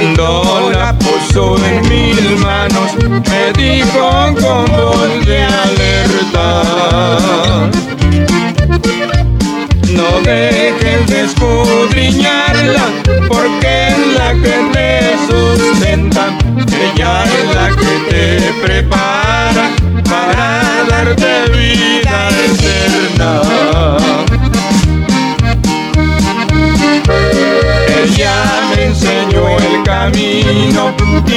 Cuando la puso en mis manos, me dijo con voz de alerta. No dejes de escudriñarla, porque es la que te sustenta. Ella es la que te prepara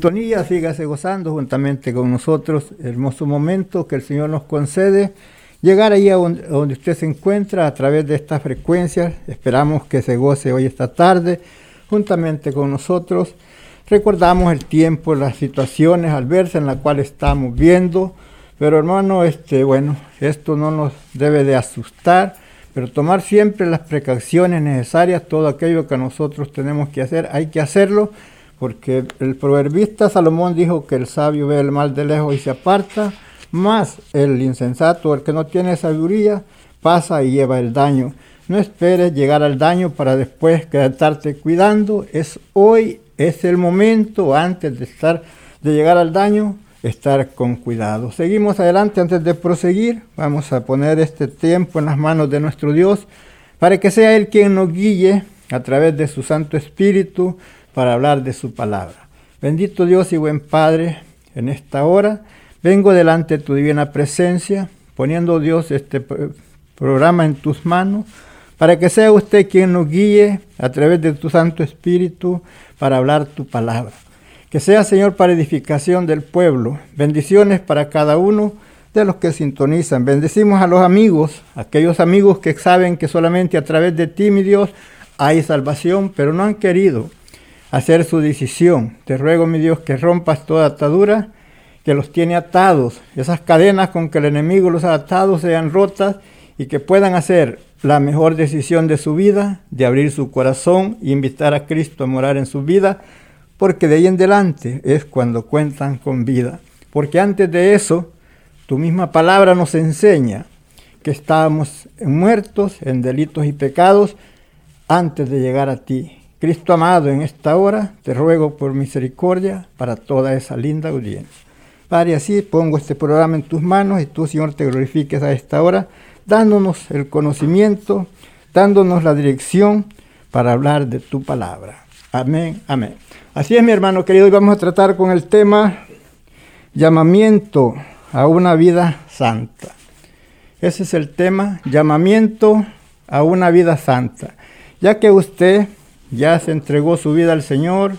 Sintonía, sígase gozando juntamente con nosotros. Hermoso momento que el Señor nos concede. Llegar ahí a donde, usted se encuentra a través de estas frecuencias. Esperamos que se goce hoy esta tarde juntamente con nosotros. Recordamos el tiempo, las situaciones adversas en las cuales estamos viendo. Pero hermano, este, bueno, esto no nos debe de asustar pero tomar siempre las precauciones necesarias, todo aquello que nosotros tenemos que hacer, hay que hacerlo, porque el proverbista Salomón dijo que el sabio ve el mal de lejos y se aparta, más el insensato, el que no tiene sabiduría, pasa y lleva el daño. No esperes llegar al daño para después quedarte cuidando, es hoy, es el momento antes de llegar al daño, estar con cuidado. Seguimos adelante antes de proseguir. Vamos a poner este tiempo en las manos de nuestro Dios para que sea Él quien nos guíe a través de su Santo Espíritu para hablar de su palabra. Bendito Dios y buen Padre, en esta hora vengo delante de tu divina presencia, poniendo Dios este programa en tus manos, para que sea usted quien nos guíe a través de tu Santo Espíritu para hablar tu palabra. Que sea, Señor, para edificación del pueblo. Bendiciones para cada uno de los que sintonizan. Bendecimos a los amigos, aquellos amigos que saben que solamente a través de ti, mi Dios, hay salvación, pero no han querido hacer su decisión. Te ruego, mi Dios, que rompas toda atadura que los tiene atados. Esas cadenas con que el enemigo los ha atado sean rotas y que puedan hacer la mejor decisión de su vida, de abrir su corazón e invitar a Cristo a morar en su vida porque de ahí en adelante es cuando cuentan con vida. Porque antes de eso, tu misma palabra nos enseña que estábamos muertos en delitos y pecados antes de llegar a ti. Cristo amado, en esta hora te ruego por misericordia para toda esa linda audiencia. Padre, así pongo este programa en tus manos y tú, Señor, te glorifiques a esta hora, dándonos el conocimiento, dándonos la dirección para hablar de tu palabra. Amén, amén. Así es, mi hermano querido, hoy vamos a tratar con el tema llamamiento a una vida santa. Ese es el tema, llamamiento a una vida santa. Ya que usted ya se entregó su vida al Señor,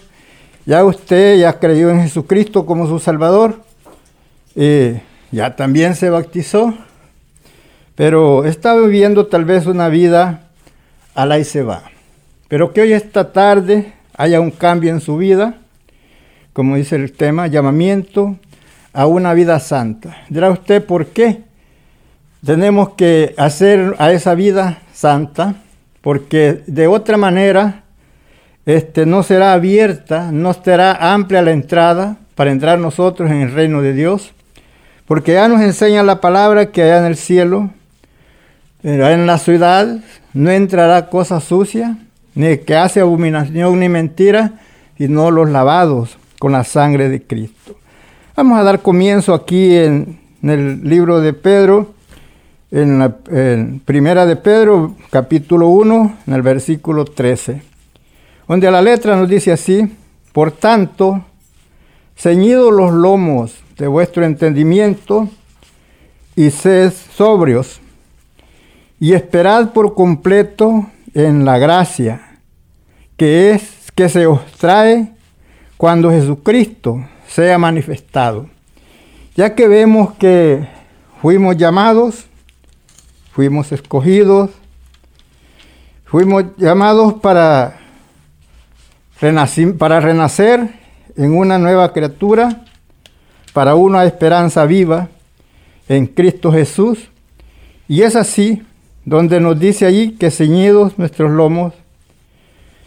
ya usted ya creyó en Jesucristo como su Salvador, eh, ya también se bautizó, pero está viviendo tal vez una vida a la y se va. Pero que hoy esta tarde haya un cambio en su vida, como dice el tema, llamamiento a una vida santa. Dirá usted, ¿por qué tenemos que hacer a esa vida santa? Porque de otra manera este, no será abierta, no será amplia la entrada para entrar nosotros en el reino de Dios. Porque ya nos enseña la palabra que allá en el cielo, en la ciudad, no entrará cosa sucia, ni que hace abominación ni mentira, sino los lavados con la sangre de Cristo. Vamos a dar comienzo aquí en, el libro de Pedro, en la primera de Pedro, capítulo 1, en el versículo 13, donde la letra nos dice así, por tanto, ceñidos los lomos de vuestro entendimiento y sed sobrios y esperad por completo en la gracia que es que se os trae cuando Jesucristo sea manifestado. Ya que vemos que fuimos llamados, fuimos escogidos, fuimos llamados para para renacer en una nueva criatura, para una esperanza viva en Cristo Jesús. Y es así donde nos dice allí que ceñidos nuestros lomos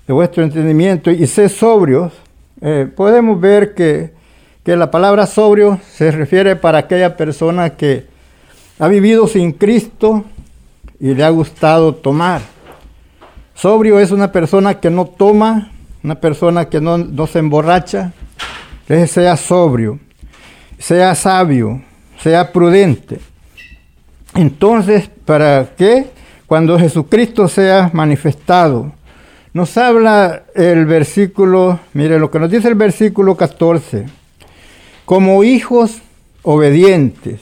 de vuestro entendimiento y sé sobrios, eh, podemos ver que, que la palabra sobrio se refiere para aquella persona que ha vivido sin Cristo y le ha gustado tomar. Sobrio es una persona que no toma, una persona que no, no se emborracha, que sea sobrio, sea sabio, sea prudente. Entonces, ¿para qué? Cuando Jesucristo sea manifestado, nos habla el versículo, mire lo que nos dice el versículo 14, como hijos obedientes,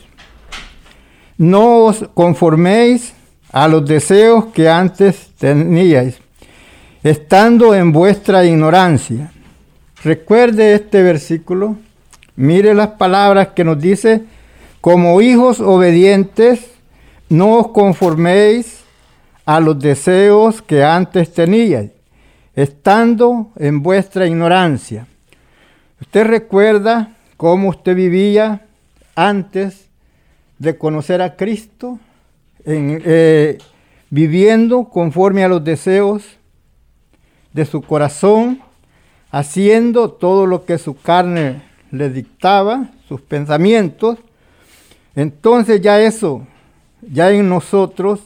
no os conforméis a los deseos que antes teníais, estando en vuestra ignorancia. Recuerde este versículo, mire las palabras que nos dice, como hijos obedientes, no os conforméis a los deseos que antes teníais estando en vuestra ignorancia. Usted recuerda cómo usted vivía antes de conocer a Cristo, eh, viviendo conforme a los deseos de su corazón, haciendo todo lo que su carne le dictaba, sus pensamientos. Entonces ya eso, ya en nosotros,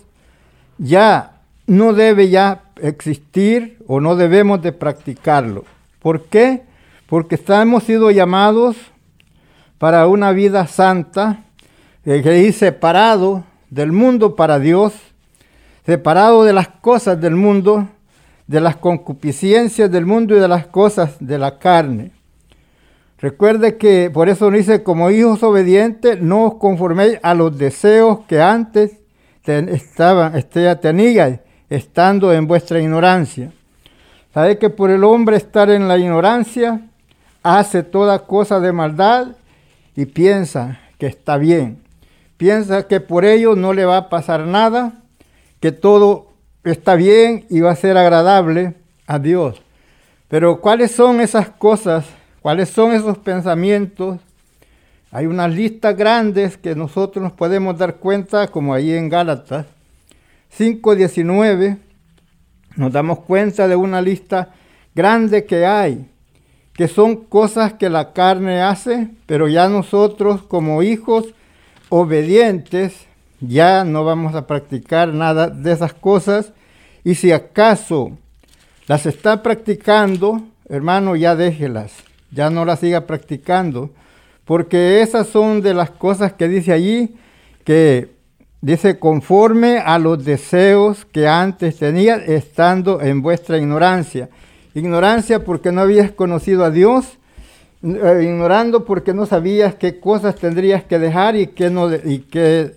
ya no debe ya existir o no debemos de practicarlo. ¿Por qué? Porque hemos sido llamados para una vida santa, eh, que es separado del mundo para Dios, separado de las cosas del mundo, de las concupiscencias del mundo y de las cosas de la carne. Recuerde que por eso dice, como hijos obedientes, no os conforméis a los deseos que antes estaban, este, teníais estando en vuestra ignorancia. Sabe que por el hombre estar en la ignorancia, hace toda cosa de maldad y piensa que está bien. Piensa que por ello no le va a pasar nada, que todo está bien y va a ser agradable a Dios. Pero ¿cuáles son esas cosas? ¿Cuáles son esos pensamientos? Hay unas listas grandes que nosotros nos podemos dar cuenta, como ahí en Gálatas, 5.19 nos damos cuenta de una lista grande que hay, que son cosas que la carne hace, pero ya nosotros como hijos obedientes ya no vamos a practicar nada de esas cosas y si acaso las está practicando, hermano, ya déjelas, ya no las siga practicando, porque esas son de las cosas que dice allí que Dice, conforme a los deseos que antes tenía estando en vuestra ignorancia. Ignorancia porque no habías conocido a Dios, eh, ignorando porque no sabías qué cosas tendrías que dejar y qué, no, y qué,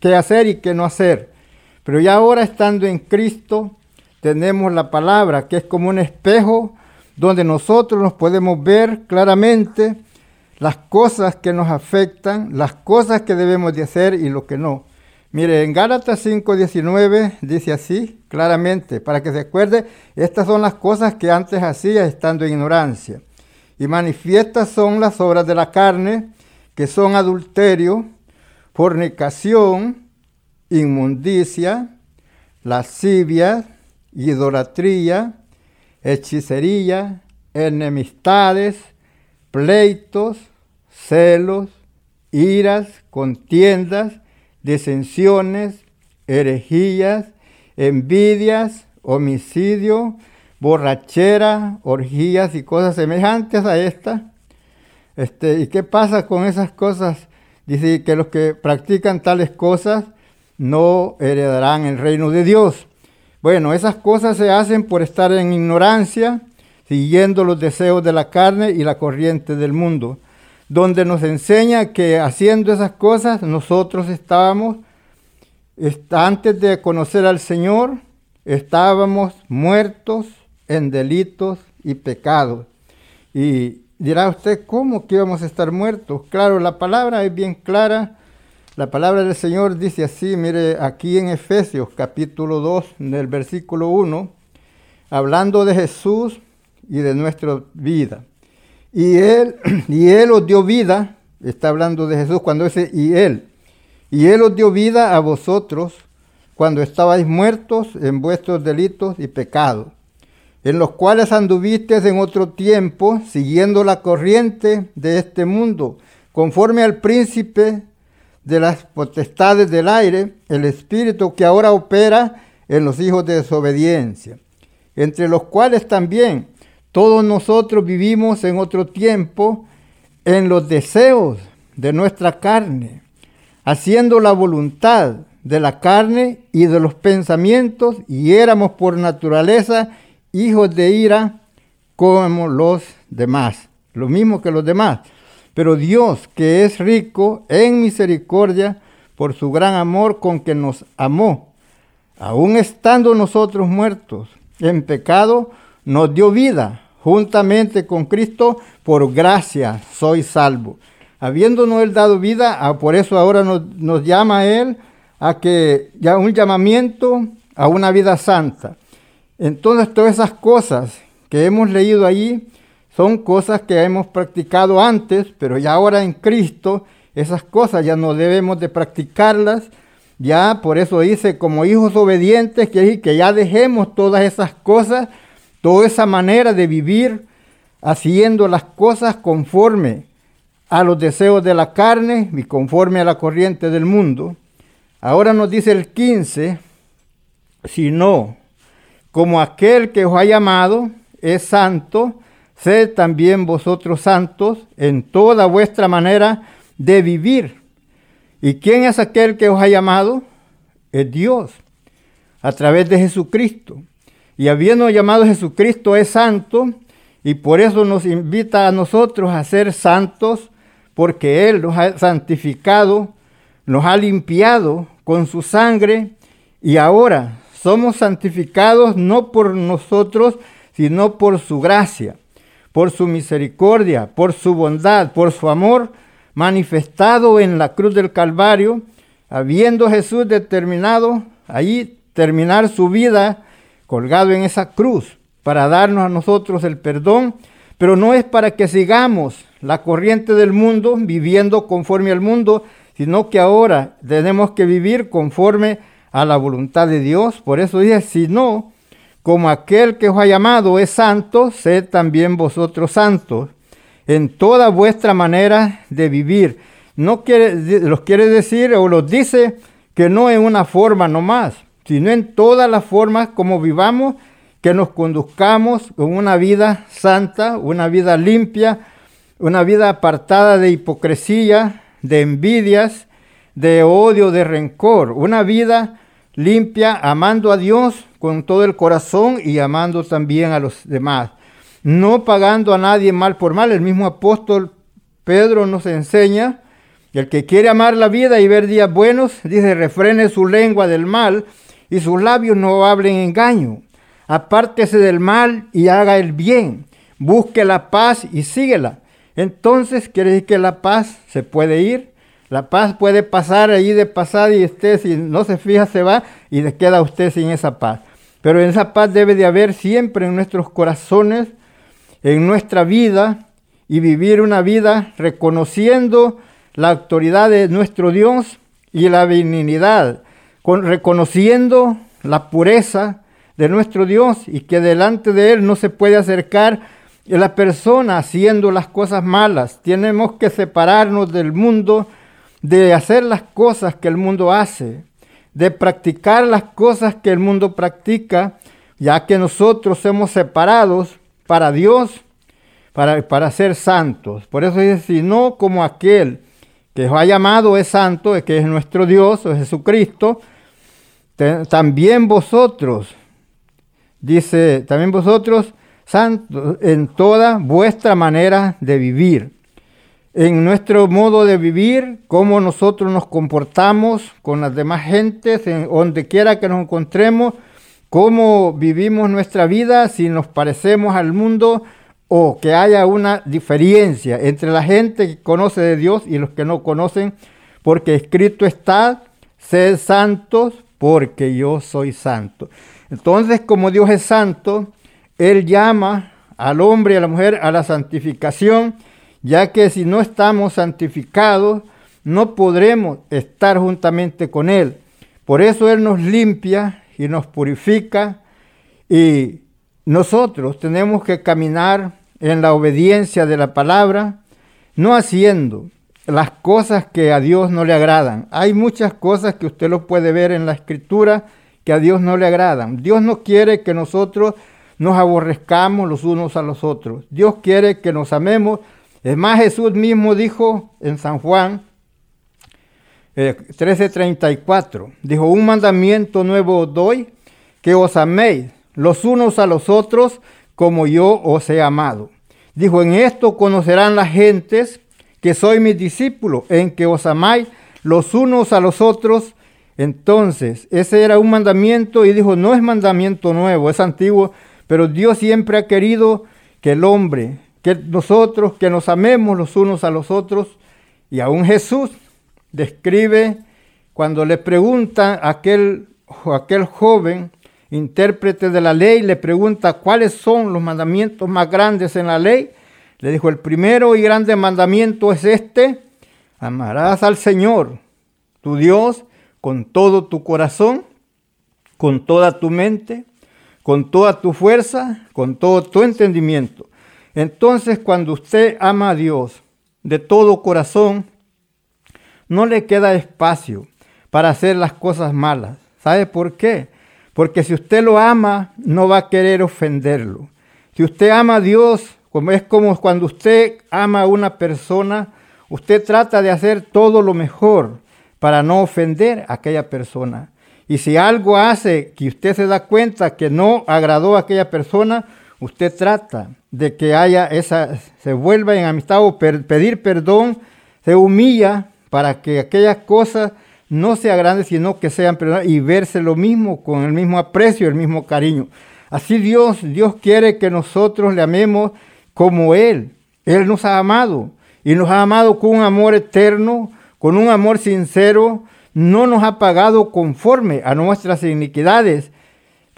qué hacer y qué no hacer. Pero ya ahora estando en Cristo, tenemos la palabra, que es como un espejo donde nosotros nos podemos ver claramente las cosas que nos afectan, las cosas que debemos de hacer y lo que no. Mire, en Gálatas 5:19 dice así, claramente, para que se acuerde, estas son las cosas que antes hacía estando en ignorancia. Y manifiestas son las obras de la carne, que son adulterio, fornicación, inmundicia, lascivia, idolatría, hechicería, enemistades, pleitos, celos, iras, contiendas, disensiones, herejías, envidias, homicidio, borrachera, orgías y cosas semejantes a estas. Este, ¿Y qué pasa con esas cosas? Dice que los que practican tales cosas no heredarán el reino de Dios. Bueno, esas cosas se hacen por estar en ignorancia, siguiendo los deseos de la carne y la corriente del mundo, donde nos enseña que haciendo esas cosas nosotros estábamos, antes de conocer al Señor, estábamos muertos en delitos y pecados. Y dirá usted, ¿cómo que íbamos a estar muertos? Claro, la palabra es bien clara. La palabra del Señor dice así, mire, aquí en Efesios capítulo 2, en el versículo 1, hablando de Jesús y de nuestra vida. Y Él, y Él os dio vida, está hablando de Jesús cuando dice y Él, y Él os dio vida a vosotros cuando estabais muertos en vuestros delitos y pecados en los cuales anduvisteis en otro tiempo, siguiendo la corriente de este mundo, conforme al príncipe de las potestades del aire, el espíritu que ahora opera en los hijos de desobediencia, entre los cuales también todos nosotros vivimos en otro tiempo en los deseos de nuestra carne, haciendo la voluntad de la carne y de los pensamientos, y éramos por naturaleza hijos de ira como los demás, lo mismo que los demás. Pero Dios, que es rico en misericordia, por su gran amor con que nos amó, aun estando nosotros muertos en pecado, nos dio vida juntamente con Cristo, por gracia soy salvo. Habiéndonos Él dado vida, ah, por eso ahora nos, llama Él a que ya un llamamiento a una vida santa. Entonces todas esas cosas que hemos leído allí son cosas que hemos practicado antes, pero ya ahora en Cristo esas cosas ya no debemos de practicarlas. Ya por eso dice, como hijos obedientes, que, que ya dejemos todas esas cosas, toda esa manera de vivir, haciendo las cosas conforme a los deseos de la carne y conforme a la corriente del mundo. Ahora nos dice el 15, si no, como aquel que os ha llamado es santo, sed también vosotros santos en toda vuestra manera de vivir. ¿Y quién es aquel que os ha llamado? Es Dios, a través de Jesucristo. Y habiendo llamado Jesucristo es santo, y por eso nos invita a nosotros a ser santos, porque Él nos ha santificado, nos ha limpiado con su sangre, y ahora somos santificados no por nosotros, sino por su gracia, por su misericordia, por su bondad, por su amor manifestado en la cruz del Calvario, habiendo Jesús determinado ahí terminar su vida colgado en esa cruz para darnos a nosotros el perdón, pero no es para que sigamos la corriente del mundo viviendo conforme al mundo, sino que ahora tenemos que vivir conforme a la voluntad de Dios. Por eso dice, si no, como aquel que os ha llamado es santo, sed también vosotros santos en toda vuestra manera de vivir. No quiere, los quiere decir o los dice que no en una forma nomás, sino en todas las formas como vivamos, que nos conduzcamos con una vida santa, una vida limpia, una vida apartada de hipocresía, de envidias, de odio, de rencor, una vida limpia, amando a Dios con todo el corazón y amando también a los demás. No pagando a nadie mal por mal. El mismo apóstol Pedro nos enseña, el que quiere amar la vida y ver días buenos, dice, refrene su lengua del mal y sus labios no hablen engaño. Apártese del mal y haga el bien. Busque la paz y síguela. Entonces quiere decir que la paz se puede ir, La paz puede pasar allí de pasar y usted si no se fija se va y le queda usted sin esa paz. Pero esa paz debe de haber siempre en nuestros corazones, en nuestra vida y vivir una vida reconociendo la autoridad de nuestro Dios y la benignidad, con, reconociendo la pureza de nuestro Dios y que delante de Él no se puede acercar la persona haciendo las cosas malas. Tenemos que separarnos del mundo, de hacer las cosas que el mundo hace, de practicar las cosas que el mundo practica, ya que nosotros somos separados para Dios, para, para ser santos. Por eso dice, si no como aquel que os ha llamado es santo, que es nuestro Dios, o Jesucristo, también vosotros, dice, también vosotros, santos, en toda vuestra manera de vivir, en nuestro modo de vivir, cómo nosotros nos comportamos con las demás gentes, en donde quiera que nos encontremos, cómo vivimos nuestra vida, si nos parecemos al mundo o que haya una diferencia entre la gente que conoce de Dios y los que no conocen, porque escrito está, sed santos porque yo soy santo. Entonces, como Dios es santo, Él llama al hombre y a la mujer a la santificación, ya que si no estamos santificados, no podremos estar juntamente con Él. Por eso Él nos limpia y nos purifica y nosotros tenemos que caminar en la obediencia de la palabra, no haciendo las cosas que a Dios no le agradan. Hay muchas cosas que usted lo puede ver en la escritura que a Dios no le agradan. Dios no quiere que nosotros nos aborrezcamos los unos a los otros. Dios quiere que nos amemos. Es más, Jesús mismo dijo en San Juan 13:34, eh, dijo, un mandamiento nuevo os doy, que os améis los unos a los otros como yo os he amado. Dijo, en esto conocerán las gentes que soy mis discípulo, en que os amáis los unos a los otros. Entonces, ese era un mandamiento y dijo, no es mandamiento nuevo, es antiguo, pero Dios siempre ha querido que el hombre, que nosotros, que nos amemos los unos a los otros. Y aún Jesús describe cuando le pregunta a aquel, aquel joven, intérprete de la ley, le pregunta cuáles son los mandamientos más grandes en la ley. Le dijo, el primero y grande mandamiento es este, amarás al Señor, tu Dios, con todo tu corazón, con toda tu mente, con toda tu fuerza, con todo tu entendimiento. Entonces, cuando usted ama a Dios de todo corazón, no le queda espacio para hacer las cosas malas. ¿Sabe por qué? Porque si usted lo ama, no va a querer ofenderlo. Si usted ama a Dios, como es como cuando usted ama a una persona, usted trata de hacer todo lo mejor para no ofender a aquella persona. Y si algo hace que usted se da cuenta que no agradó a aquella persona, usted trata de que haya esa, se vuelva en amistad o pedir perdón, se humilla para que aquellas cosas no sean grandes, sino que sean perdonadas y verse lo mismo con el mismo aprecio, el mismo cariño. Así Dios, Dios quiere que nosotros le amemos como Él. Él nos ha amado y nos ha amado con un amor eterno, con un amor sincero. No nos ha pagado conforme a nuestras iniquidades.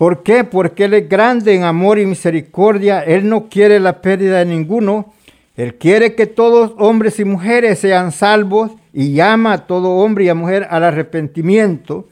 ¿Por qué? Porque Él es grande en amor y misericordia. Él no quiere la pérdida de ninguno. Él quiere que todos hombres y mujeres sean salvos y llama a todo hombre y a mujer al arrepentimiento.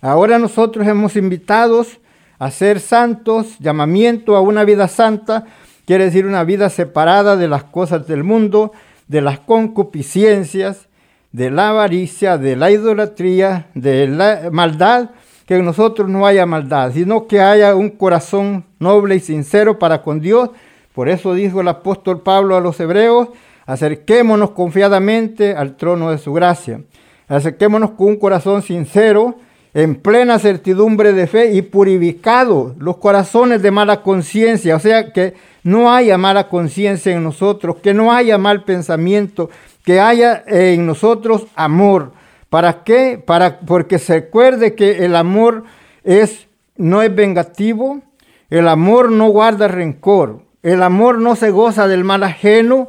Ahora nosotros hemos invitados a ser santos, llamamiento a una vida santa, Quiere decir una vida separada de las cosas del mundo, de las concupiscencias, de la avaricia, de la idolatría, de la maldad, que en nosotros no haya maldad, sino que haya un corazón noble y sincero para con Dios. Por eso dijo el apóstol Pablo a los hebreos, acerquémonos confiadamente al trono de su gracia. Acerquémonos con un corazón sincero, en plena certidumbre de fe y purificado los corazones de mala conciencia. O sea, que no haya mala conciencia en nosotros, que no haya mal pensamiento, que haya en nosotros amor. ¿Para qué? Para, porque se recuerde que el amor es, no es vengativo, el amor no guarda rencor, el amor no se goza del mal ajeno,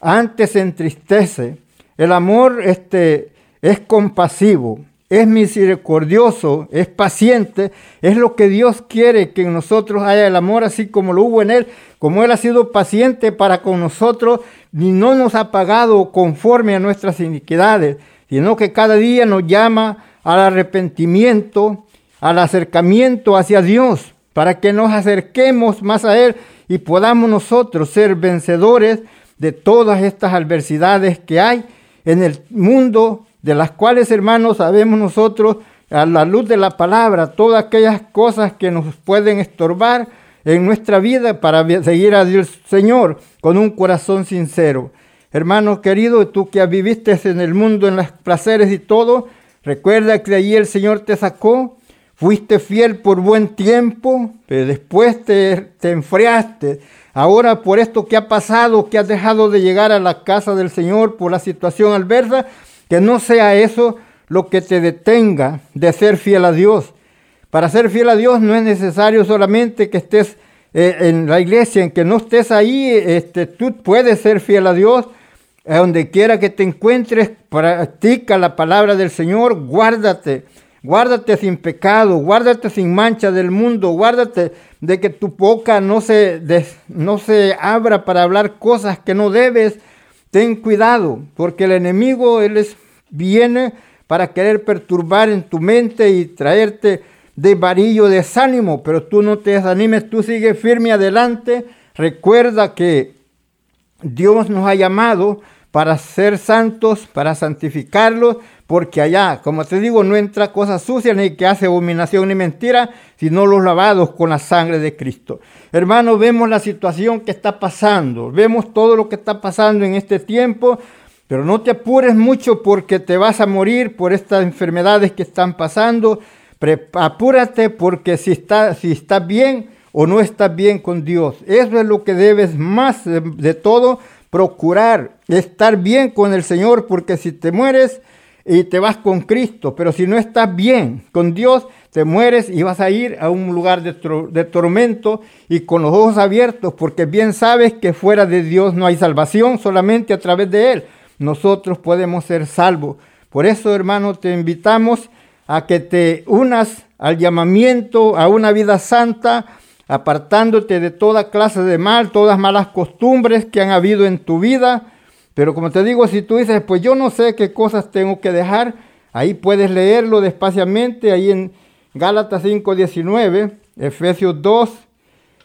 antes se entristece. El amor este, es compasivo, es misericordioso, es paciente, es lo que Dios quiere que en nosotros haya el amor así como lo hubo en Él, como Él ha sido paciente para con nosotros y no nos ha pagado conforme a nuestras iniquidades, sino que cada día nos llama al arrepentimiento, al acercamiento hacia Dios, para que nos acerquemos más a Él y podamos nosotros ser vencedores de todas estas adversidades que hay en el mundo de las cuales, hermanos, sabemos nosotros, a la luz de la palabra, todas aquellas cosas que nos pueden estorbar en nuestra vida para seguir a Dios Señor con un corazón sincero. Hermano querido, tú que viviste en el mundo en los placeres y todo, recuerda que de allí el Señor te sacó, fuiste fiel por buen tiempo, pero después te, te enfriaste. Ahora por esto que ha pasado, que has dejado de llegar a la casa del Señor por la situación adversa, que no sea eso lo que te detenga de ser fiel a Dios. Para ser fiel a Dios no es necesario solamente que estés eh, en la iglesia, en que no estés ahí, este, tú puedes ser fiel a Dios. Donde quiera que te encuentres, practica la palabra del Señor, guárdate, guárdate sin pecado, guárdate sin mancha del mundo, guárdate de que tu boca no se, no se abra para hablar cosas que no debes, Ten cuidado, porque el enemigo él es, viene para querer perturbar en tu mente y traerte de varillo desánimo, pero tú no te desanimes, tú sigue firme adelante. Recuerda que Dios nos ha llamado para ser santos, para santificarlos, porque allá, como te digo, no entra cosa sucia ni que hace abominación ni mentira, sino los lavados con la sangre de Cristo. Hermanos, vemos la situación que está pasando, vemos todo lo que está pasando en este tiempo, pero no te apures mucho porque te vas a morir por estas enfermedades que están pasando. apúrate porque si estás si está bien o no estás bien con Dios. Eso es lo que debes más de todo procurar, estar bien con el Señor, porque si te mueres, y te vas con Cristo, pero si no estás bien con Dios, te mueres y vas a ir a un lugar de, de, tormento y con los ojos abiertos, porque bien sabes que fuera de Dios no hay salvación, solamente a través de Él nosotros podemos ser salvos. Por eso, hermano, te invitamos a que te unas al llamamiento a una vida santa, apartándote de toda clase de mal, todas malas costumbres que han habido en tu vida. Pero como te digo, si tú dices, pues yo no sé qué cosas tengo que dejar, ahí puedes leerlo despaciamente, ahí en Gálatas 5.19, Efesios 2,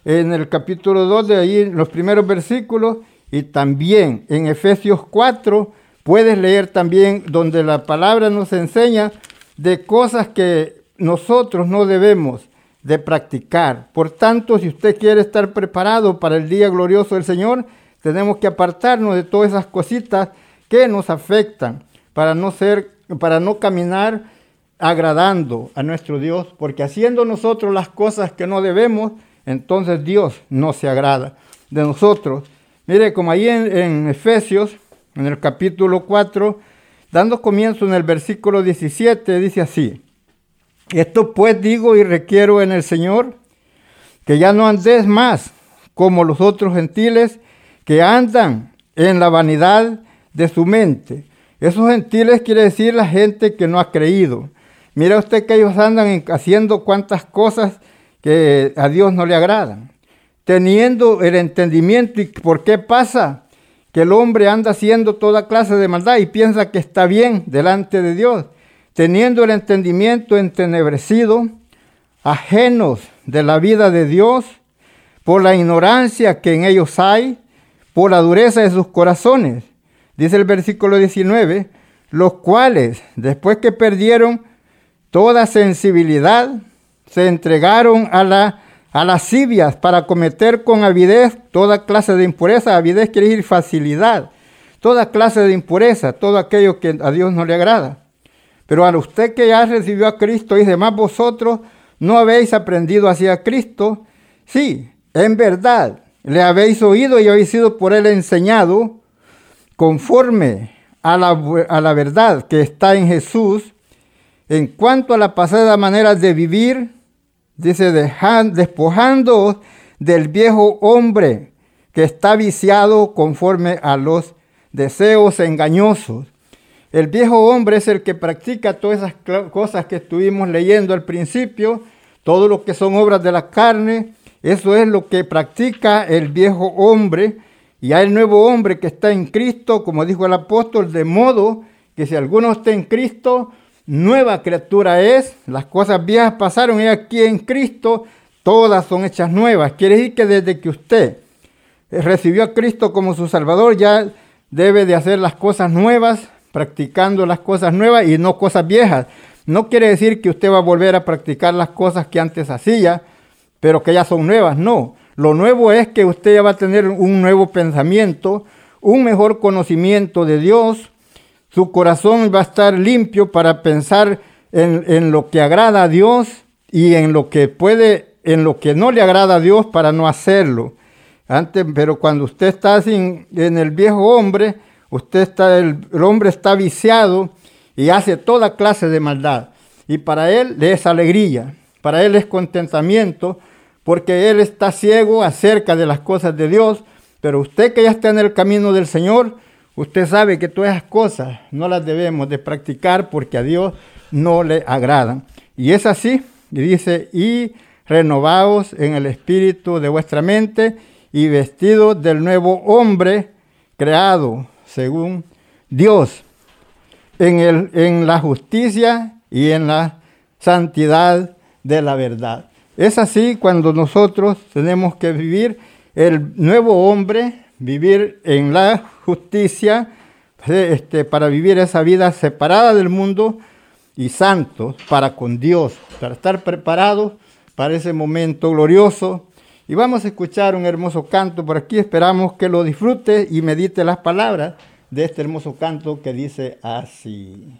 en el capítulo 2, de ahí los primeros versículos, y también en Efesios 4, puedes leer también donde la palabra nos enseña de cosas que nosotros no debemos de practicar. Por tanto, si usted quiere estar preparado para el día glorioso del Señor, tenemos que apartarnos de todas esas cositas que nos afectan para no ser, para no caminar agradando a nuestro Dios, porque haciendo nosotros las cosas que no debemos, entonces Dios no se agrada de nosotros. Mire, como ahí en, en Efesios, en el capítulo 4, dando comienzo en el versículo 17, dice así, esto pues digo y requiero en el Señor, que ya no andes más como los otros gentiles, que andan en la vanidad de su mente. Esos gentiles quiere decir la gente que no ha creído. Mira usted que ellos andan haciendo cuantas cosas que a Dios no le agradan. Teniendo el entendimiento y por qué pasa que el hombre anda haciendo toda clase de maldad y piensa que está bien delante de Dios. Teniendo el entendimiento entenebrecido, ajenos de la vida de Dios, por la ignorancia que en ellos hay, por la dureza de sus corazones. Dice el versículo 19, los cuales, después que perdieron toda sensibilidad, se entregaron a, la, a lascivias para cometer con avidez toda clase de impureza. Avidez quiere decir facilidad, toda clase de impureza, todo aquello que a Dios no le agrada. Pero a usted que ya recibió a Cristo, y demás vosotros no habéis aprendido hacia Cristo. Sí, en verdad, le habéis oído y habéis sido por él enseñado conforme a la, a la verdad que está en Jesús, en cuanto a la pasada manera de vivir, dice, despojando del viejo hombre que está viciado conforme a los deseos engañosos. El viejo hombre es el que practica todas esas cosas que estuvimos leyendo al principio, todo lo que son obras de la carne, eso es lo que practica el viejo hombre. Y hay el nuevo hombre que está en Cristo, como dijo el apóstol, de modo que si alguno está en Cristo, nueva criatura es, las cosas viejas pasaron y aquí en Cristo todas son hechas nuevas. Quiere decir que desde que usted recibió a Cristo como su Salvador, ya debe de hacer las cosas nuevas, practicando las cosas nuevas y no cosas viejas. No quiere decir que usted va a volver a practicar las cosas que antes hacía, pero que ya son nuevas. No, lo nuevo es que usted ya va a tener un nuevo pensamiento, un mejor conocimiento de Dios. Su corazón va a estar limpio para pensar en, en lo que agrada a Dios y en lo que puede, en lo que no le agrada a Dios para no hacerlo. Antes, pero cuando usted está sin, en el viejo hombre, usted está, el, hombre está viciado y hace toda clase de maldad. Y para él es alegría, para él es contentamiento, porque él está ciego acerca de las cosas de Dios. Pero usted que ya está en el camino del Señor, usted sabe que todas esas cosas no las debemos de practicar porque a Dios no le agradan. Y es así, y dice, y renovaos en el espíritu de vuestra mente y vestido del nuevo hombre creado según Dios en, el, en la justicia y en la santidad de la verdad. Es así cuando nosotros tenemos que vivir el nuevo hombre, vivir en la justicia, este, para vivir esa vida separada del mundo y santos para con Dios, para estar preparados para ese momento glorioso y vamos a escuchar un hermoso canto por aquí. Esperamos que lo disfrute y medite las palabras de este hermoso canto que dice así.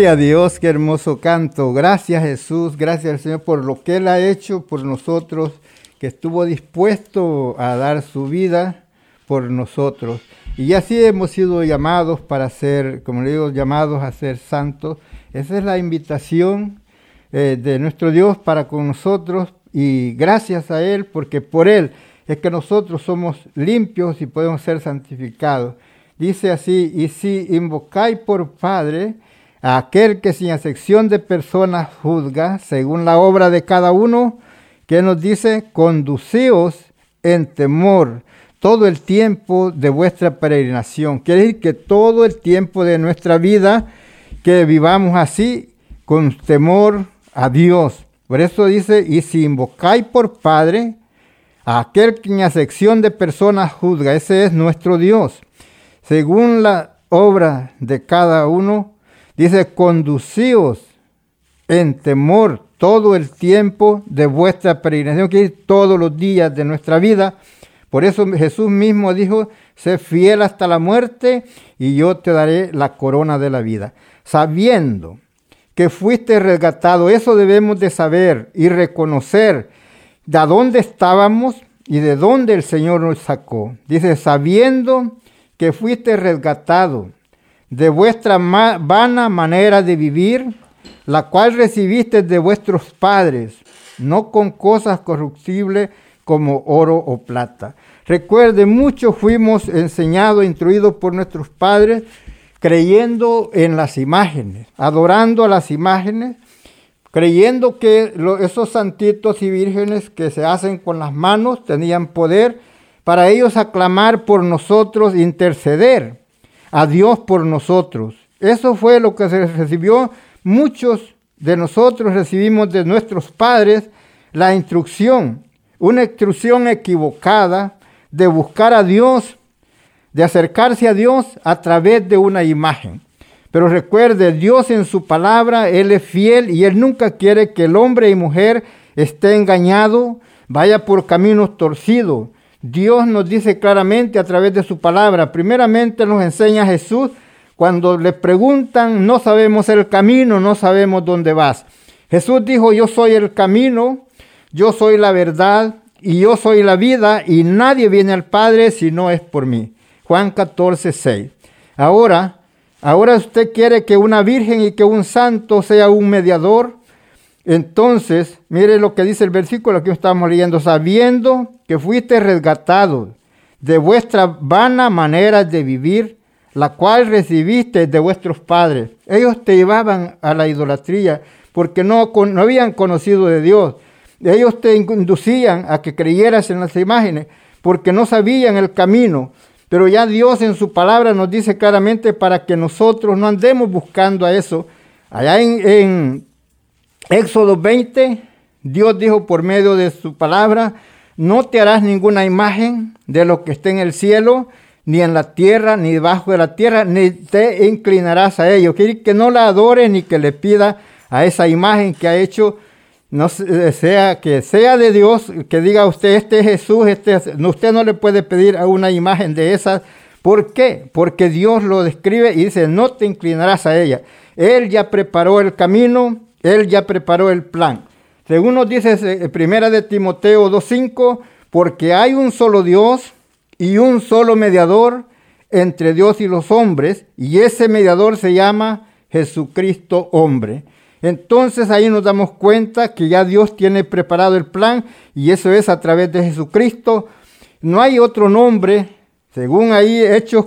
Gloria a Dios, qué hermoso canto. Gracias Jesús, gracias al Señor por lo que Él ha hecho por nosotros, que estuvo dispuesto a dar su vida por nosotros. Y así hemos sido llamados para ser, como le digo, llamados a ser santos. Esa es la invitación eh, de nuestro Dios para con nosotros y gracias a Él, porque por Él es que nosotros somos limpios y podemos ser santificados. Dice así, y si invocáis por Padre, aquel que sin excepción de personas juzga según la obra de cada uno, que nos dice, conducíos en temor todo el tiempo de vuestra peregrinación. Quiere decir que todo el tiempo de nuestra vida, que vivamos así, con temor a Dios. Por eso dice, y si invocáis por Padre, a aquel que en excepción de personas juzga, ese es nuestro Dios. Según la obra de cada uno, Dice, conducíos en temor todo el tiempo de vuestra peregrinación, que todos los días de nuestra vida. Por eso Jesús mismo dijo, sé fiel hasta la muerte y yo te daré la corona de la vida. Sabiendo que fuiste resgatado, eso debemos de saber y reconocer de dónde estábamos y de dónde el Señor nos sacó. Dice, sabiendo que fuiste resgatado de vuestra vana manera de vivir, la cual recibiste de vuestros padres, no con cosas corruptibles como oro o plata. Recuerde, muchos fuimos enseñados, instruidos por nuestros padres, creyendo en las imágenes, adorando a las imágenes, creyendo que esos santitos y vírgenes que se hacen con las manos tenían poder para ellos aclamar por nosotros, interceder a Dios por nosotros. Eso fue lo que se recibió. Muchos de nosotros recibimos de nuestros padres la instrucción, una instrucción equivocada de buscar a Dios, de acercarse a Dios a través de una imagen. Pero recuerde, Dios en su palabra, Él es fiel y Él nunca quiere que el hombre y mujer esté engañado, vaya por caminos torcidos, Dios nos dice claramente a través de su palabra. Primeramente nos enseña Jesús cuando le preguntan, no sabemos el camino, no sabemos dónde vas. Jesús dijo, yo soy el camino, yo soy la verdad y yo soy la vida y nadie viene al Padre si no es por mí. Juan 14, 6. Ahora, ahora usted quiere que una virgen y que un santo sea un mediador. Entonces, mire lo que dice el versículo que estamos leyendo, sabiendo que fuiste resgatado de vuestra vana manera de vivir, la cual recibiste de vuestros padres. Ellos te llevaban a la idolatría porque no, no habían conocido de Dios. Ellos te inducían a que creyeras en las imágenes porque no sabían el camino. Pero ya Dios en su palabra nos dice claramente para que nosotros no andemos buscando a eso. Allá en, en Éxodo 20, Dios dijo por medio de su palabra, no te harás ninguna imagen de lo que esté en el cielo, ni en la tierra, ni debajo de la tierra, ni te inclinarás a ello. Quiere que no la adore ni que le pida a esa imagen que ha hecho, no eh, sea que sea de Dios, que diga usted, este es Jesús, este usted no le puede pedir a una imagen de esas. ¿Por qué? Porque Dios lo describe y dice, no te inclinarás a ella. Él ya preparó el camino, Él ya preparó el plan. Según nos dice eh, primera de Timoteo 2.5, porque hay un solo Dios y un solo mediador entre Dios y los hombres, y ese mediador se llama Jesucristo hombre. Entonces ahí nos damos cuenta que ya Dios tiene preparado el plan y eso es a través de Jesucristo. No hay otro nombre, según ahí Hechos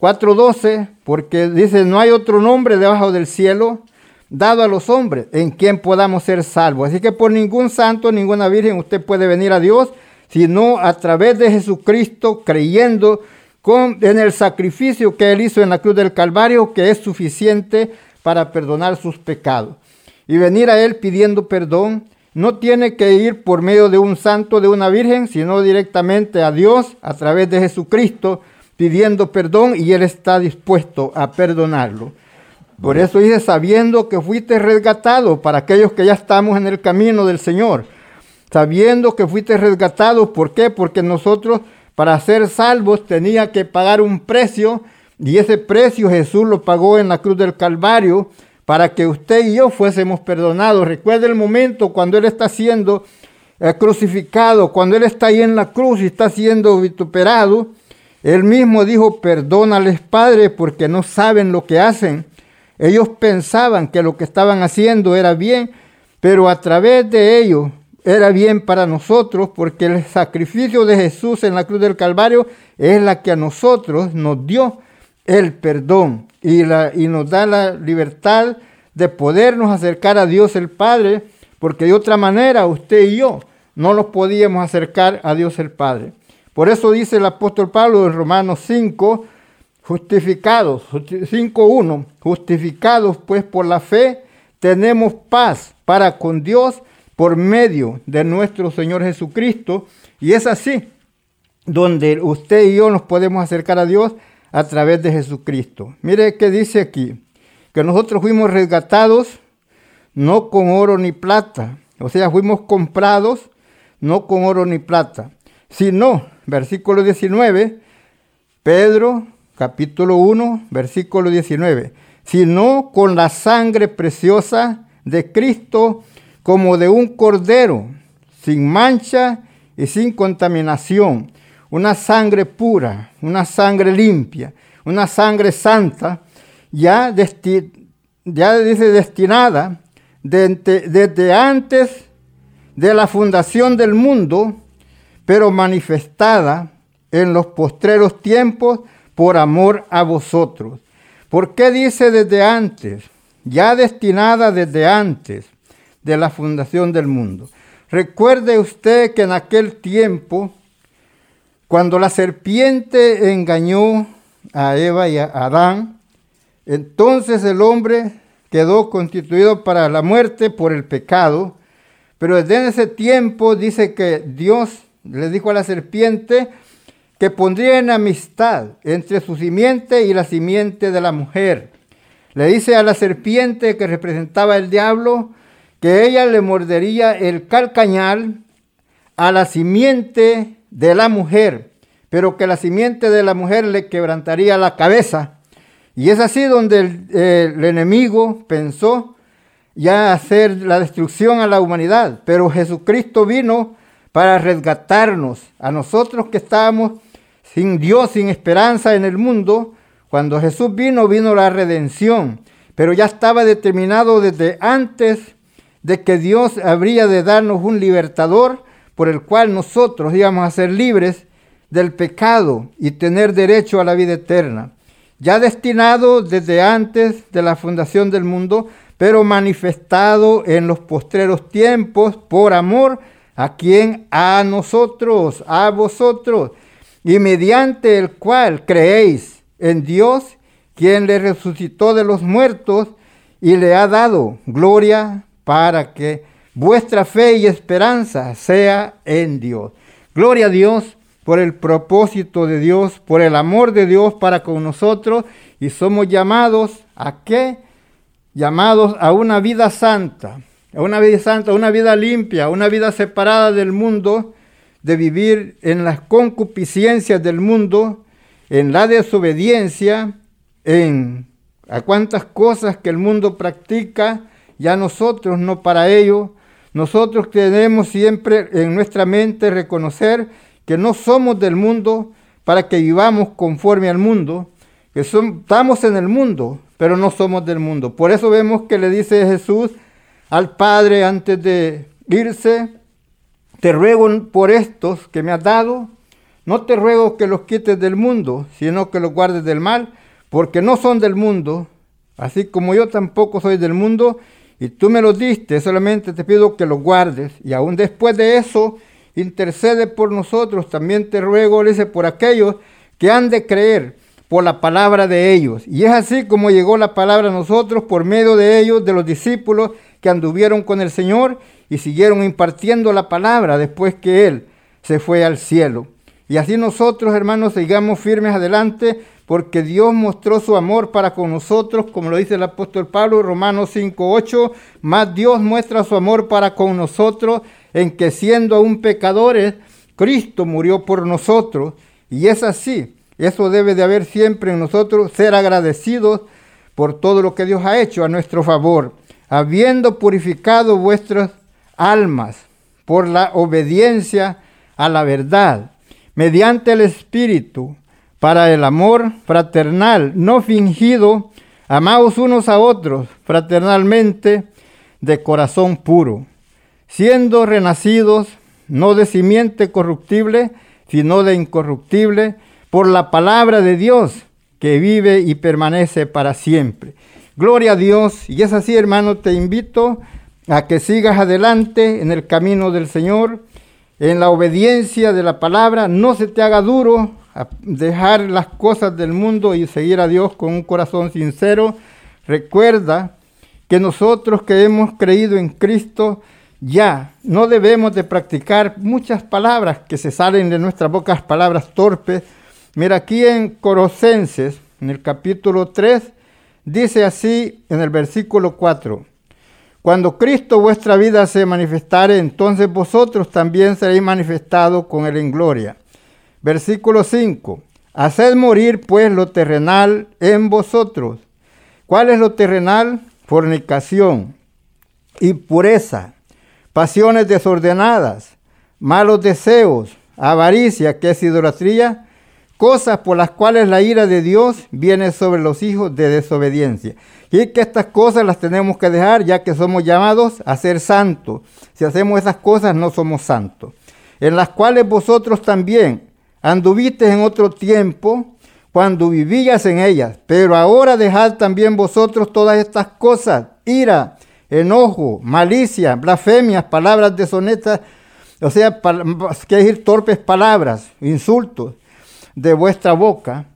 4.12, porque dice, no hay otro nombre debajo del cielo dado a los hombres en quien podamos ser salvos. Así que por ningún santo, ninguna virgen usted puede venir a Dios, sino a través de Jesucristo, creyendo en el sacrificio que Él hizo en la cruz del Calvario, que es suficiente para perdonar sus pecados. Y venir a Él pidiendo perdón, no tiene que ir por medio de un santo, de una virgen, sino directamente a Dios a través de Jesucristo, pidiendo perdón y Él está dispuesto a perdonarlo. Por eso dice, sabiendo que fuiste resgatado, para aquellos que ya estamos en el camino del Señor. Sabiendo que fuiste resgatado, ¿por qué? Porque nosotros para ser salvos tenía que pagar un precio y ese precio Jesús lo pagó en la cruz del Calvario para que usted y yo fuésemos perdonados. Recuerde el momento cuando Él está siendo eh, crucificado, cuando Él está ahí en la cruz y está siendo vituperado. Él mismo dijo, perdónales Padre, porque no saben lo que hacen. Ellos pensaban que lo que estaban haciendo era bien, pero a través de ellos era bien para nosotros porque el sacrificio de Jesús en la cruz del Calvario es la que a nosotros nos dio el perdón y, la, y nos da la libertad de podernos acercar a Dios el Padre, porque de otra manera usted y yo no nos podíamos acercar a Dios el Padre. Por eso dice el apóstol Pablo en Romanos 5, justificados, 5.1, justificados pues por la fe, tenemos paz para con Dios por medio de nuestro Señor Jesucristo. Y es así donde usted y yo nos podemos acercar a Dios a través de Jesucristo. Mire qué dice aquí, que nosotros fuimos resgatados no con oro ni plata, o sea, fuimos comprados no con oro ni plata, sino, versículo 19, Pedro capítulo 1, versículo 19, sino con la sangre preciosa de Cristo como de un cordero, sin mancha y sin contaminación, una sangre pura, una sangre limpia, una sangre santa, ya, ya dice destinada desde antes de la fundación del mundo, pero manifestada en los postreros tiempos por amor a vosotros. ¿Por qué dice desde antes? Ya destinada desde antes de la fundación del mundo. Recuerde usted que en aquel tiempo, cuando la serpiente engañó a Eva y a Adán, entonces el hombre quedó constituido para la muerte por el pecado, pero desde ese tiempo dice que Dios le dijo a la serpiente que pondría en amistad entre su simiente y la simiente de la mujer. Le dice a la serpiente que representaba el diablo, que ella le mordería el calcañal a la simiente de la mujer, pero que la simiente de la mujer le quebrantaría la cabeza. Y es así donde el, enemigo pensó ya hacer la destrucción a la humanidad, pero Jesucristo vino para resgatarnos a nosotros que estábamos sin Dios, sin esperanza en el mundo. Cuando Jesús vino, vino la redención, pero ya estaba determinado desde antes de que Dios habría de darnos un libertador por el cual nosotros íbamos a ser libres del pecado y tener derecho a la vida eterna. Ya destinado desde antes de la fundación del mundo, pero manifestado en los postreros tiempos por amor a quien a nosotros, a vosotros, y mediante el cual creéis en Dios, quien le resucitó de los muertos y le ha dado gloria, para que vuestra fe y esperanza sea en Dios. Gloria a Dios por el propósito de Dios, por el amor de Dios para con nosotros y somos llamados a qué? Llamados a una vida santa, a una vida santa, a una vida limpia, a una vida separada del mundo, de vivir en las concupiscencias del mundo, en la desobediencia, en a cuantas cosas que el mundo practica, ya nosotros no para ello. Nosotros tenemos siempre en nuestra mente reconocer que no somos del mundo para que vivamos conforme al mundo, que estamos en el mundo, pero no somos del mundo. Por eso vemos que le dice Jesús al Padre antes de irse, te ruego por estos que me has dado, no te ruego que los quites del mundo, sino que los guardes del mal, porque no son del mundo, así como yo tampoco soy del mundo, y tú me lo diste, solamente te pido que lo guardes. Y aún después de eso, intercede por nosotros. También te ruego, le dice, por aquellos que han de creer por la palabra de ellos. Y es así como llegó la palabra a nosotros por medio de ellos, de los discípulos que anduvieron con el Señor y siguieron impartiendo la palabra después que Él se fue al cielo. Y así nosotros, hermanos, sigamos firmes adelante porque Dios mostró su amor para con nosotros, como lo dice el apóstol Pablo, Romanos 5.8, más Dios muestra su amor para con nosotros en que siendo aún pecadores, Cristo murió por nosotros. Y es así, eso debe de haber siempre en nosotros, ser agradecidos por todo lo que Dios ha hecho a nuestro favor, habiendo purificado vuestras almas por la obediencia a la verdad, mediante el Espíritu, para el amor fraternal, no fingido, amaos unos a otros fraternalmente, de corazón puro, siendo renacidos no de simiente corruptible, sino de incorruptible, por la palabra de Dios que vive y permanece para siempre. Gloria a Dios. Y es así, hermano, te invito a que sigas adelante en el camino del Señor, en la obediencia de la palabra. No se te haga duro dejar las cosas del mundo y seguir a Dios con un corazón sincero. Recuerda que nosotros que hemos creído en Cristo, ya no debemos de practicar muchas palabras que se salen de nuestras bocas, palabras torpes. Mira, aquí en Corosenses, en el capítulo 3, dice así en el versículo 4. Cuando Cristo vuestra vida se manifestare, entonces vosotros también seréis manifestados con él en gloria. Versículo 5. Haced morir pues lo terrenal en vosotros. ¿Cuál es lo terrenal? Fornicación, impureza, pasiones desordenadas, malos deseos, avaricia, que es idolatría, cosas por las cuales la ira de Dios viene sobre los hijos de desobediencia. Y que estas cosas las tenemos que dejar ya que somos llamados a ser santos. Si hacemos esas cosas no somos santos. En las cuales vosotros también anduvisteis en otro tiempo cuando vivías en ellas. Pero ahora dejad también vosotros todas estas cosas, ira, enojo, malicia, blasfemias, palabras deshonestas, o sea, que decir torpes palabras, insultos de vuestra boca.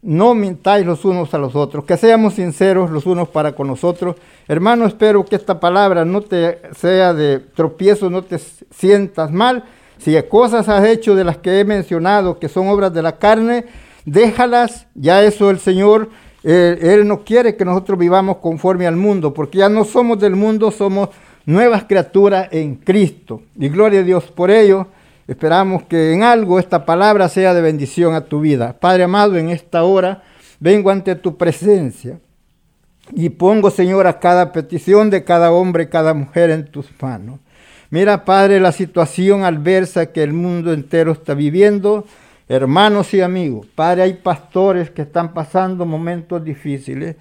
No mintáis los unos a los otros, que seamos sinceros los unos para con nosotros. Hermano, espero que esta palabra no te sea de tropiezo, no te sientas mal. Si cosas has hecho de las que he mencionado que son obras de la carne, déjalas, ya eso el Señor él, no quiere que nosotros vivamos conforme al mundo, porque ya no somos del mundo, somos nuevas criaturas en Cristo. Y gloria a Dios por ello. Esperamos que en algo esta palabra sea de bendición a tu vida. Padre amado, en esta hora vengo ante tu presencia y pongo, Señor, a cada petición de cada hombre, cada mujer en tus manos. Mira, Padre, la situación adversa que el mundo entero está viviendo hermanos y amigos, Padre, hay pastores que están pasando momentos difíciles.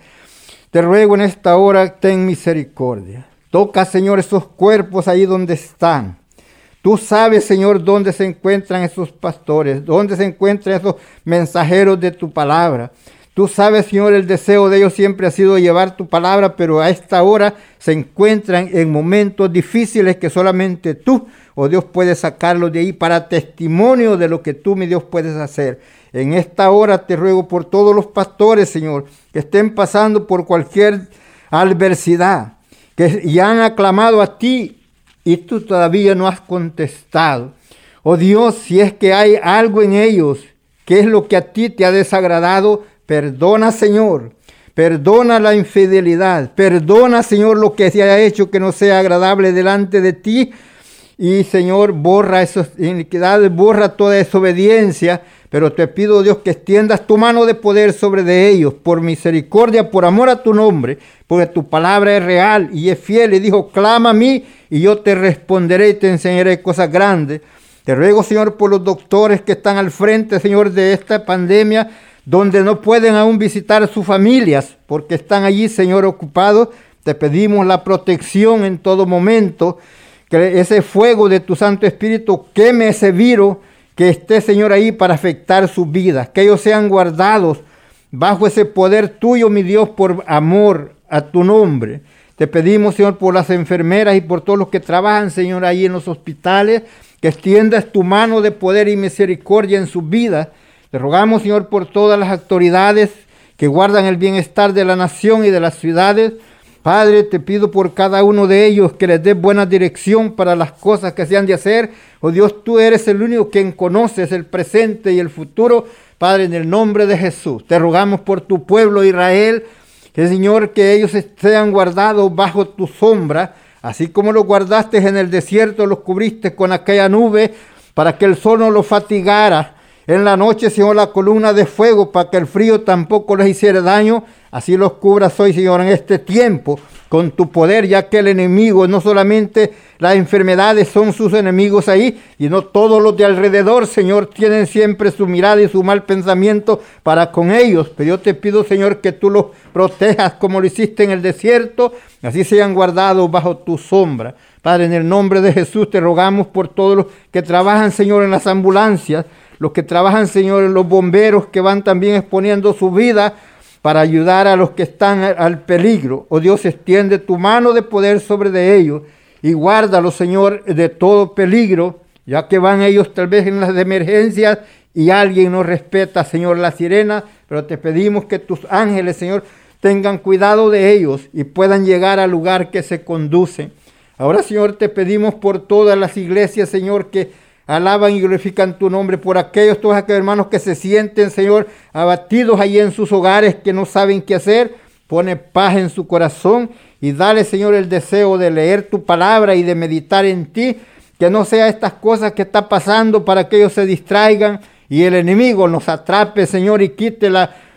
Te ruego en esta hora, ten misericordia. Toca, Señor, esos cuerpos ahí donde están. Tú sabes, Señor, dónde se encuentran esos pastores, dónde se encuentran esos mensajeros de tu palabra. Tú sabes, Señor, el deseo de ellos siempre ha sido llevar tu palabra, pero a esta hora se encuentran en momentos difíciles que solamente tú, oh Dios, puedes sacarlos de ahí para testimonio de lo que tú, mi Dios, puedes hacer. En esta hora te ruego por todos los pastores, Señor, que estén pasando por cualquier adversidad, que ya han aclamado a ti y tú todavía no has contestado. Oh Dios, si es que hay algo en ellos que es lo que a ti te ha desagradado, Perdona, Señor. Perdona la infidelidad. Perdona, Señor, lo que se haya hecho que no sea agradable delante de ti. Y, Señor, borra esas iniquidades, borra toda desobediencia. Pero te pido, Dios, que extiendas tu mano de poder sobre de ellos, por misericordia, por amor a tu nombre, porque tu palabra es real y es fiel. Y dijo, clama a mí y yo te responderé y te enseñaré cosas grandes. Te ruego, Señor, por los doctores que están al frente, Señor, de esta pandemia donde no pueden aún visitar a sus familias porque están allí, Señor, ocupados. Te pedimos la protección en todo momento, que ese fuego de tu Santo Espíritu queme ese virus que esté, Señor, ahí para afectar sus vidas, que ellos sean guardados bajo ese poder tuyo, mi Dios, por amor a tu nombre. Te pedimos, Señor, por las enfermeras y por todos los que trabajan, Señor, ahí en los hospitales, que extiendas tu mano de poder y misericordia en sus vidas te rogamos, Señor, por todas las autoridades que guardan el bienestar de la nación y de las ciudades. Padre, te pido por cada uno de ellos que les des buena dirección para las cosas que se han de hacer. Oh Dios, tú eres el único quien conoces el presente y el futuro. Padre, en el nombre de Jesús, te rogamos por tu pueblo Israel, que Señor, que ellos sean guardados bajo tu sombra, así como los guardaste en el desierto, los cubriste con aquella nube para que el sol no los fatigara en la noche, Señor, la columna de fuego para que el frío tampoco les hiciera daño. Así los cubras hoy, Señor, en este tiempo con tu poder, ya que el enemigo, no solamente las enfermedades son sus enemigos ahí, sino todos los de alrededor, Señor, tienen siempre su mirada y su mal pensamiento para con ellos. Pero yo te pido, Señor, que tú los protejas como lo hiciste en el desierto, así sean guardados bajo tu sombra. Padre, en el nombre de Jesús te rogamos por todos los que trabajan, Señor, en las ambulancias, los que trabajan, Señor, los bomberos que van también exponiendo su vida para ayudar a los que están al peligro. Oh Dios, extiende tu mano de poder sobre de ellos y guárdalos, Señor, de todo peligro, ya que van ellos tal vez en las emergencias y alguien no respeta, Señor, la sirena, pero te pedimos que tus ángeles, Señor, tengan cuidado de ellos y puedan llegar al lugar que se conduce. Ahora, Señor, te pedimos por todas las iglesias, Señor, que alaban y glorifican tu nombre por aquellos, todos aquellos hermanos que se sienten, Señor, abatidos allí en sus hogares, que no saben qué hacer. Pone paz en su corazón y dale, Señor, el deseo de leer tu palabra y de meditar en ti. Que no sea estas cosas que está pasando para que ellos se distraigan y el enemigo nos atrape, Señor, y quite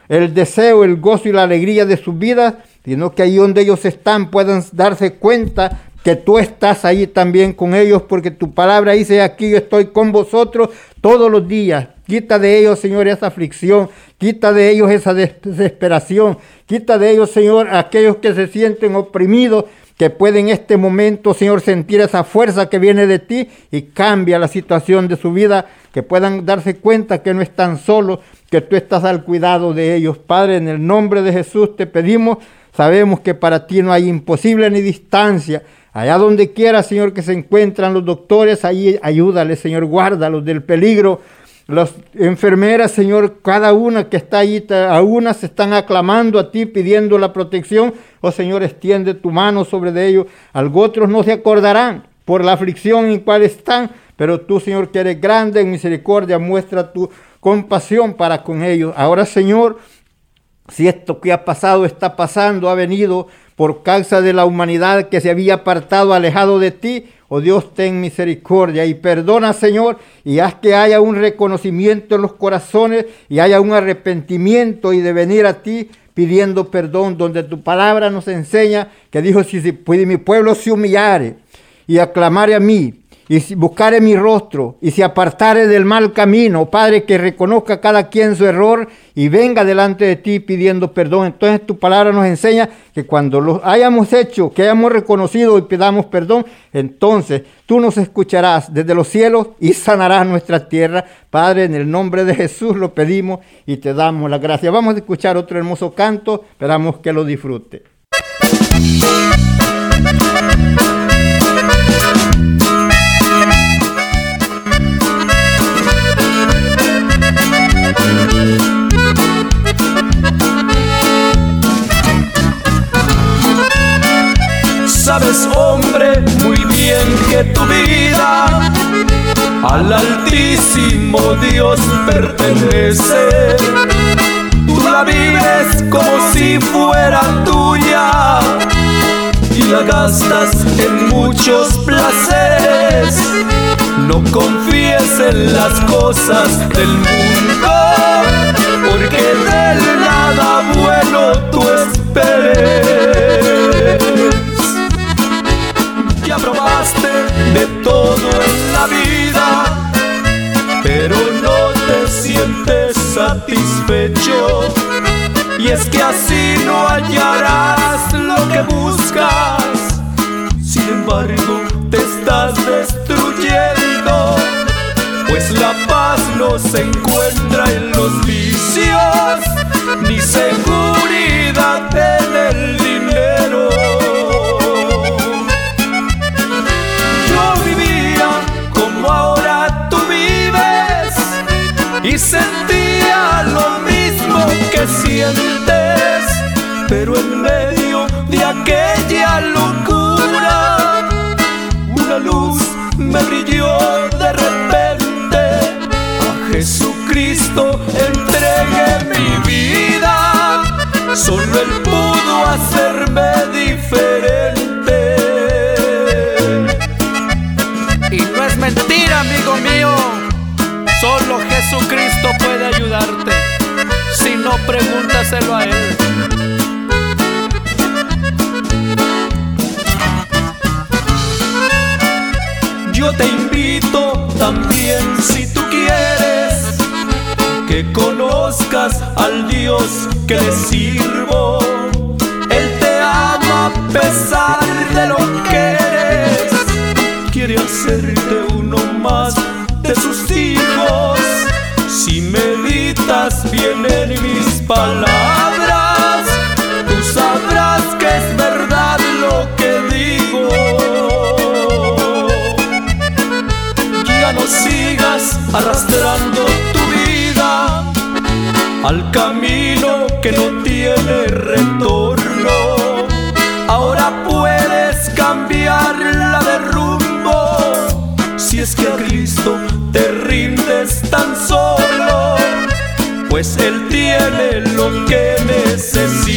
el deseo, el gozo y la alegría de sus vidas, sino que ahí donde ellos están puedan darse cuenta que tú estás ahí también con ellos, porque tu palabra dice aquí yo estoy con vosotros todos los días. Quita de ellos, Señor, esa aflicción, quita de ellos esa desesperación, quita de ellos, Señor, aquellos que se sienten oprimidos, que pueden en este momento, Señor, sentir esa fuerza que viene de ti y cambia la situación de su vida, que puedan darse cuenta que no están solos, que tú estás al cuidado de ellos. Padre, en el nombre de Jesús te pedimos, sabemos que para ti no hay imposible ni distancia Allá donde quiera, Señor, que se encuentran los doctores, ahí ayúdale, Señor, guárdalos del peligro. Las enfermeras, Señor, cada una que está allí, a una se están aclamando a ti, pidiendo la protección. Oh Señor, extiende tu mano sobre ellos. Algo otros no se acordarán por la aflicción en cual están, pero tú, Señor, que eres grande en misericordia, muestra tu compasión para con ellos. Ahora, Señor, si esto que ha pasado está pasando, ha venido por causa de la humanidad que se había apartado, alejado de ti. Oh Dios, ten misericordia y perdona, Señor, y haz que haya un reconocimiento en los corazones y haya un arrepentimiento y de venir a ti pidiendo perdón, donde tu palabra nos enseña que dijo, si, si mi pueblo se humillare y aclamare a mí y buscare mi rostro y si apartare del mal camino, Padre, que reconozca cada quien su error y venga delante de ti pidiendo perdón. Entonces tu palabra nos enseña que cuando lo hayamos hecho, que hayamos reconocido y pidamos perdón, entonces tú nos escucharás desde los cielos y sanarás nuestra tierra. Padre, en el nombre de Jesús lo pedimos y te damos la gracia. Vamos a escuchar otro hermoso canto, esperamos que lo disfrute. Sabes, hombre, muy bien que tu vida al Altísimo Dios pertenece. Tú la vives como si fuera tuya y la gastas en muchos placeres. No confíes en las cosas del mundo, porque de nada bueno tú esperes. De todo en la vida, pero no te sientes satisfecho. Y es que así no hallarás lo que buscas. Sin embargo, te estás destruyendo. Pues la paz no se encuentra en los vicios, ni seguridad sientes, pero en medio de aquella locura, una luz me brilló de repente. A Jesucristo entregué mi vida, solo Él pudo hacerme diferente. Y no es mentira, amigo mío Solo Jesucristo no, pregúntaselo a él. Yo te invito también si tú quieres que conozcas al Dios que le sirvo. Él te ama a pesar de lo que eres. Quiere hacerte uno más de sus hijos. Si me meditas bien en mis palabras, tú sabrás que es verdad lo que digo. Ya no sigas arrastrando tu vida al camino pues Él tiene lo que necesitas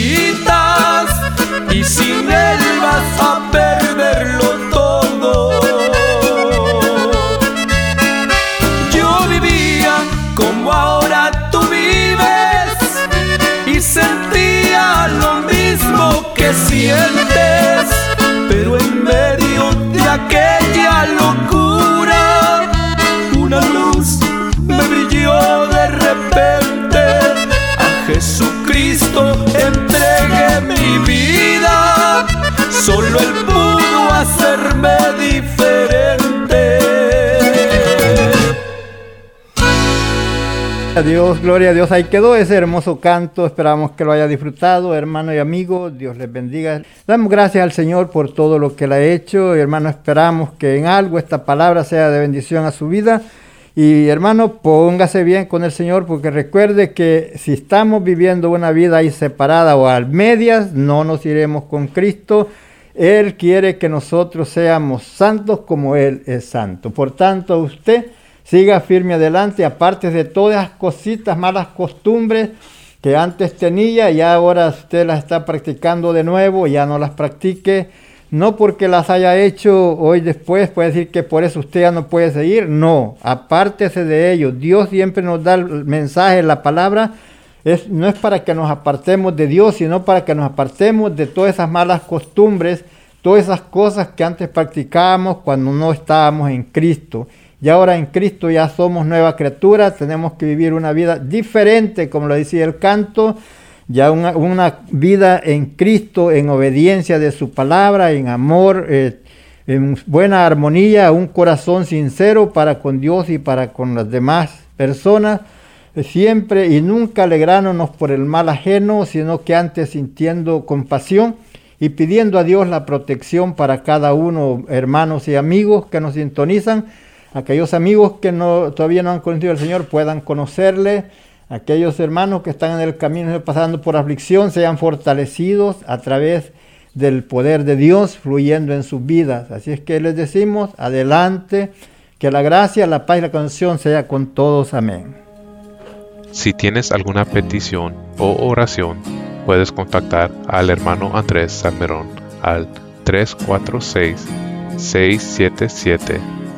A Dios, gloria a Dios. Ahí quedó ese hermoso canto. Esperamos que lo haya disfrutado, hermano y amigo. Dios les bendiga. Damos gracias al Señor por todo lo que Él ha hecho. Y hermano, esperamos que en algo esta palabra sea de bendición a su vida. Y hermano, póngase bien con el Señor porque recuerde que si estamos viviendo una vida ahí separada o al medias, no nos iremos con Cristo. Él quiere que nosotros seamos santos como Él es santo. Por tanto, usted siga firme adelante, aparte de todas las cositas, malas costumbres que antes tenía y ahora usted las está practicando de nuevo, ya no las practique. No porque las haya hecho hoy después, puede decir que por eso usted ya no puede seguir. No, apártese de ello. Dios siempre nos da el mensaje, la palabra. Es, no es para que nos apartemos de Dios, sino para que nos apartemos de todas esas malas costumbres, todas esas cosas que antes practicábamos cuando no estábamos en Cristo. Y ahora en Cristo ya somos nueva criatura, tenemos que vivir una vida diferente, como lo decía el canto, ya una, una vida en Cristo, en obediencia de su palabra, en amor, eh, en buena armonía, un corazón sincero para con Dios y para con las demás personas, eh, siempre y nunca alegrándonos por el mal ajeno, sino que antes sintiendo compasión y pidiendo a Dios la protección para cada uno, hermanos y amigos que nos sintonizan aquellos amigos que no, todavía no han conocido al Señor puedan conocerle, aquellos hermanos que están en el camino pasando por aflicción sean fortalecidos a través del poder de Dios fluyendo en sus vidas. Así es que les decimos, adelante, que la gracia, la paz y la canción sea con todos. Amén. Si tienes alguna petición o oración, puedes contactar al hermano Andrés Salmerón al 346 677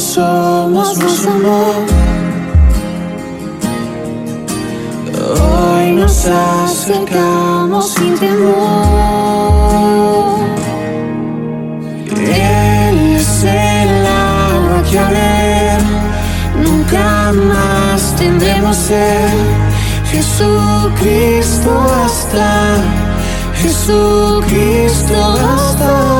Somos, nos amó. Hoy nos acercamos sin temor. Él es el agua que ver nunca más tendremos ser. Jesucristo hasta, Jesucristo hasta